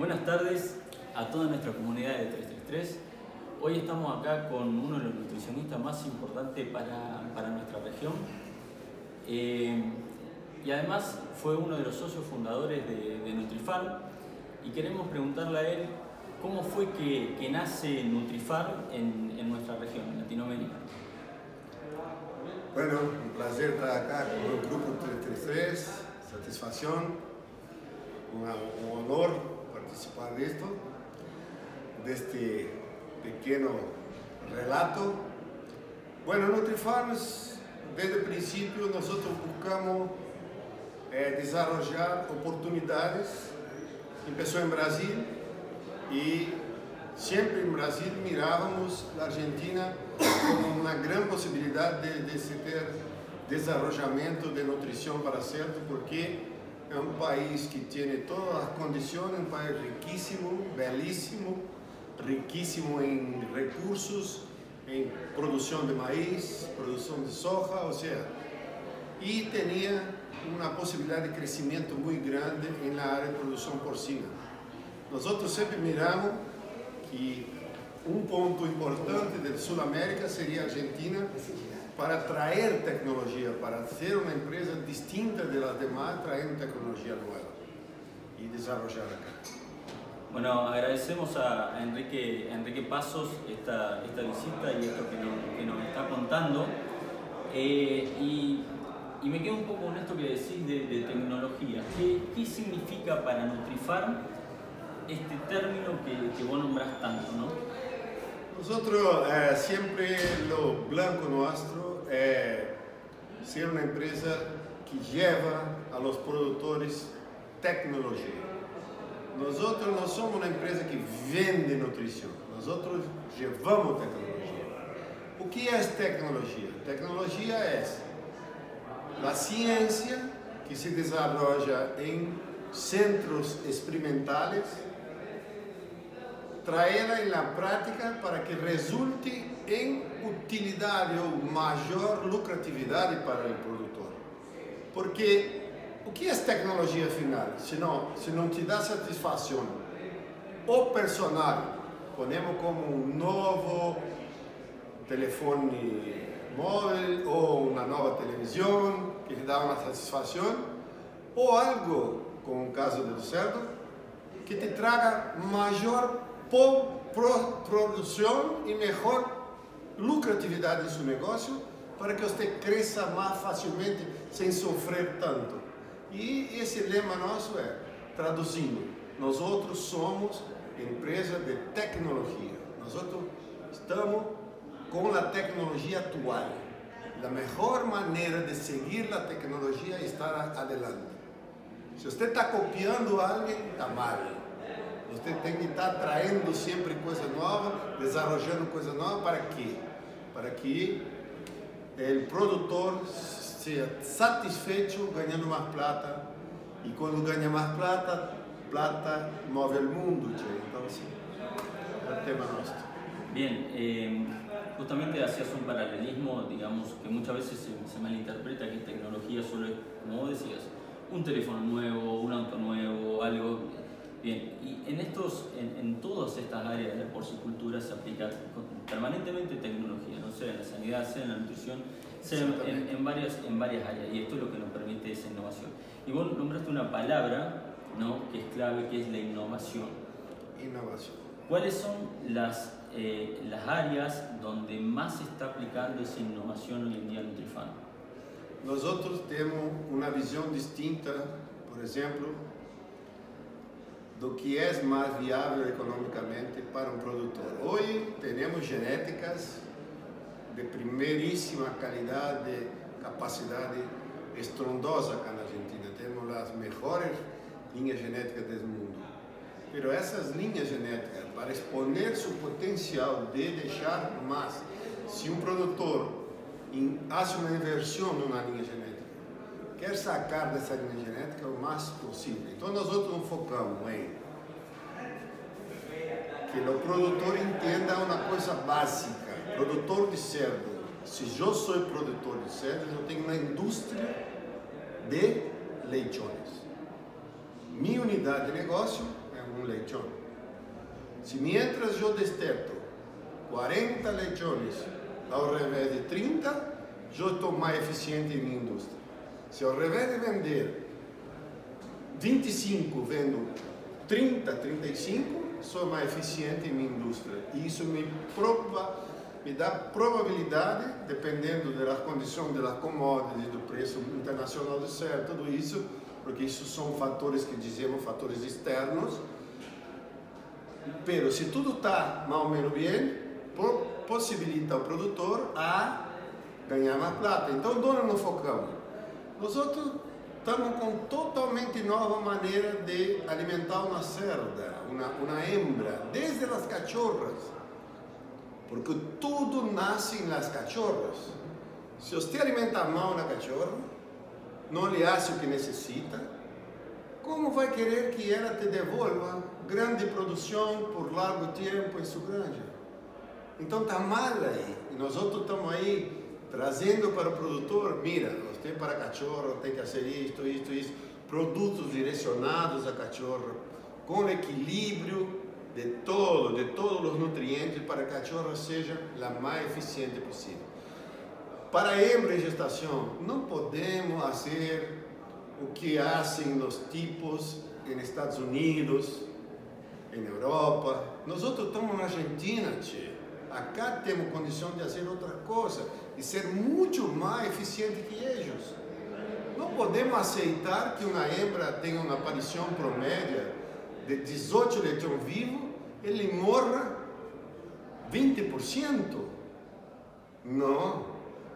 Buenas tardes a toda nuestra comunidad de 333. Hoy estamos acá con uno de los nutricionistas más importantes para, para nuestra región. Eh, y además fue uno de los socios fundadores de, de Nutrifar. Y queremos preguntarle a él cómo fue que, nace Nutrifar en, en nuestra región, en Latinoamérica. Bueno, un placer estar acá con el grupo 333, satisfacción, un honor participar de esto, de este pequeño relato. Bueno, NutriFarms, desde el principio nosotros buscamos eh, desarrollar oportunidades. Empezó en Brasil y siempre en Brasil mirábamos la Argentina como una gran posibilidad de, de se ter desarrollamento de nutrición para certo, porque é um país que tem todas as condições, um país riquíssimo, belíssimo, riquíssimo em recursos, em produção de maíz, produção de soja, ou seja, e tinha uma possibilidade de crescimento muito grande na área de produção porcina. Nós outros sempre miramos que um ponto importante da Sul América seria a Argentina para trazer tecnologia, para ser uma empresa distinta das demais, trazendo tecnologia nova e desenvolver acá. Bueno, agradecemos a Enrique, a Enrique Pasos esta, esta visita y esto que nos, que nos está contando. Eh, y, y me quedo un poco con esto que decís de, de tecnología. ¿Qué, ¿Qué significa para Nutrifarm este término que, que vos nombrás tanto? ¿no? Nosotros eh, sempre lo blanco nuestro é ser uma empresa que leva a los produtores tecnologia. Nós outros não somos uma empresa que vende nutrição, nós outros levamos tecnologia. O que é tecnologia? Tecnologia é a ciência que se desenvolve em centros experimentais traerla en la prática para que resulte en utilidade ou maior lucratividade para o produtor. Porque o que é tecnologia final? Se não, se não te dá satisfação, o personal, ponemos como um novo telefone móvel ou uma nova televisão que te dá uma satisfação, ou algo, como o caso do cerdo, que te traga maior po- pro- produção e melhor lucratividade em seu negócio para que você cresça mais facilmente sem sofrer tanto. E esse lema nosso é, traduzindo, nós outros somos empresa de tecnologia. Nós outros estamos com a tecnologia atual. A melhor maneira de seguir a tecnologia é estar adelante. Se você está copiando alguém, está mal. Você tem que estar trazendo sempre coisa nova, desenvolvendo coisa nova, para quê? Para que o produtor seja satisfeito ganhando mais plata. E quando ganha mais plata, plata move o mundo. Então, assim, é o tema nosso. Bien, eh, justamente hacías un paralelismo, digamos, que muchas veces se, se malinterpreta que tecnología solo es, como decías, un teléfono nuevo, un auto nuevo, algo. Bien, y en, estos, en, en todas estas áreas de la porcicultura se aplica permanentemente tecnología, no sea en la sanidad, sea en la nutrición, sea en, en varias, en varias áreas, y esto es lo que nos permite esa innovación. Y vos nombraste una palabra ¿no? que es clave, que es la innovación. Inovação. ¿Cuáles son las, eh, las áreas donde más se está aplicando esa innovación hoy en día en Nutrifan? Nós outros temos uma visão distinta, por exemplo, do que é mais viável economicamente para um produtor. Hoje temos genéticas de primeiríssima qualidade, capacidade estrondosa cá na Argentina. Temos as melhores linhas genéticas do mundo. Mas essas linhas genéticas, para exponer seu potencial de deixar mais, se um produtor faz uma inversão numa linha genética, quer sacar dessa linha genética o mais possível. Então nós outros nos focamos em que o produtor entenda uma coisa básica. Produtor de cerdo. Se eu sou produtor de cerdo, eu tenho uma indústria de leitões. Minha unidade de negócio é um leitão. Se mientras eu desteto 40 leitões ao revés de 30, eu estou mais eficiente em minha indústria. Se ao revés de vender 25, vendo 30, 35, sou mais eficiente em minha indústria. E isso me, prova, me dá probabilidade, dependendo das condições das commodities, do preço internacional do céu, tudo isso, porque isso são fatores que dizemos, fatores externos. Pero se tudo está mais ou menos bem, possibilita ao produtor a ganhar mais plata. Então, onde nos focamos? Nós outros estamos com totalmente nova maneira de alimentar uma cerda, uma, uma hembra, desde as cachorras. Porque tudo nasce nas cachorras. Se você alimenta mal na cachorra, não lhe hace o que necessita, como vai querer que ela te devolva grande produção por largo tempo em sua granja? Então está mal aí. E nós outros estamos aí trazendo para o produtor, mira, você para cachorro tem que fazer isto, isto, isso, produtos direcionados a cachorro, com equilíbrio de todo, de todos os nutrientes para que a cachorro seja a mais eficiente possível. Para a hembra em gestação, não podemos fazer o que fazem os tipos nos Estados Unidos, em Europa. Nós estamos na Argentina, tchê. Acá temos condição de fazer outra coisa e ser muito mais eficiente que eles. Não podemos aceitar que uma hembra tenha uma aparição promédia de 18 leitões vivos, ele morra 20%. Não.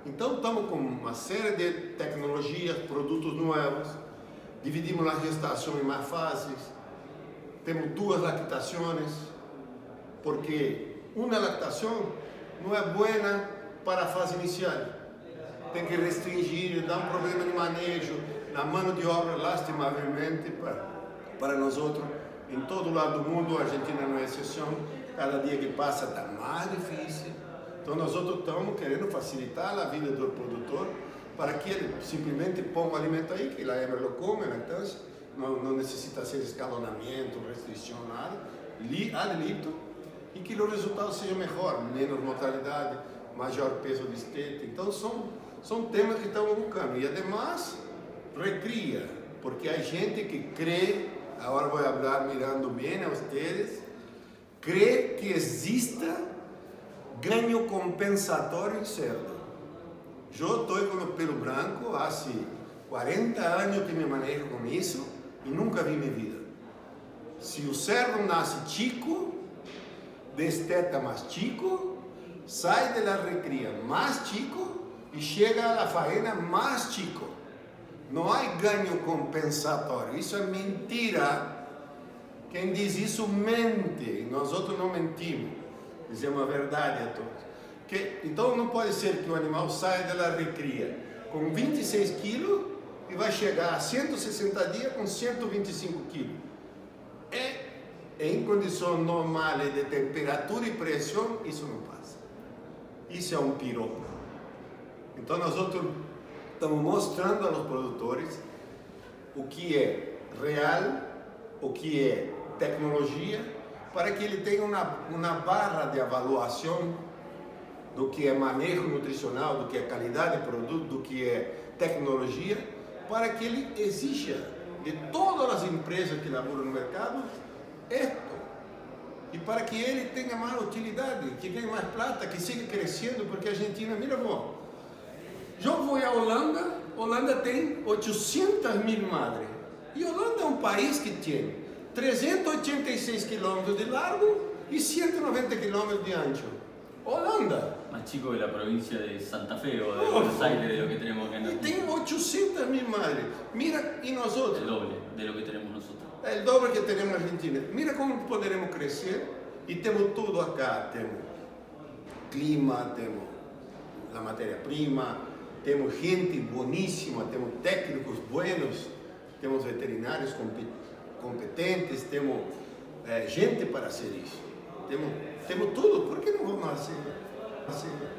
Então estamos com uma série de tecnologias, produtos novos, dividimos a gestação em mais fases, temos duas lactações, porque uma lactação não é boa para a fase inicial. Tem que restringir, dá um problema de manejo, na mão de obra, lastimavelmente, para, para nós outros. Em todo lado do mundo, a Argentina não é exceção. Cada dia que passa está mais difícil. Então, nós outros estamos querendo facilitar a vida do produtor para que ele simplesmente ponga o alimento aí, que a hembra come, então não, não necessita ser escalonamento, restrição, nada. Ali, alito, e que o resultado seja melhor, menos mortalidade, maior peso de estete. Então são, são temas que estamos buscando. E además, recria, porque há gente que crê, agora vou falar mirando bem a vocês, crê que exista ganho compensatório em cerdo. Eu estou com o pelo branco há 40 anos que me manejo com isso e nunca vi minha vida. Se o cerdo nasce chico, desteta más chico, sai de la recría más chico y llega a la faena más chico. Não há ganho compensatório. Isso é mentira. Quem diz isso mente. Nós outros não mentimos. Dizemos a verdade a todos. Que, então não pode ser que o animal saia da recria com 26 quilos e vai chegar a 160 dias com 125 quilos. Em condições normais de temperatura e pressão, isso não passa. Isso é um piropo. Então, nós estamos mostrando aos produtores o que é real, o que é tecnologia, para que ele tenha uma, uma barra de avaliação do que é manejo nutricional, do que é qualidade de produto, do que é tecnologia, para que ele exija de todas as empresas que laboram no mercado esto. E para que ele tenha mais utilidade, que ganhe mais plata, que siga crescendo, porque a Argentina, mira, bom, eu vou à Holanda, Holanda tem 800 mil madres. E Holanda é um país que tem 386 quilômetros de largo e 190 quilômetros de ancho. Holanda. Más chico que la provincia de Santa Fe o de oh, Buenos Aires, de lo que tenemos acá en Y tiene 800 mil madres. Mira, y nosotros. El doble de lo que tenemos nosotros. É o dobro que temos na Argentina. Mira como poderemos crescer e temos tudo acá. Temos clima, temos a matéria-prima, temos gente boníssima, temos técnicos buenos, temos veterinários competentes, temos é, gente para fazer isso. Temos, temos tudo. Por que não vamos fazer?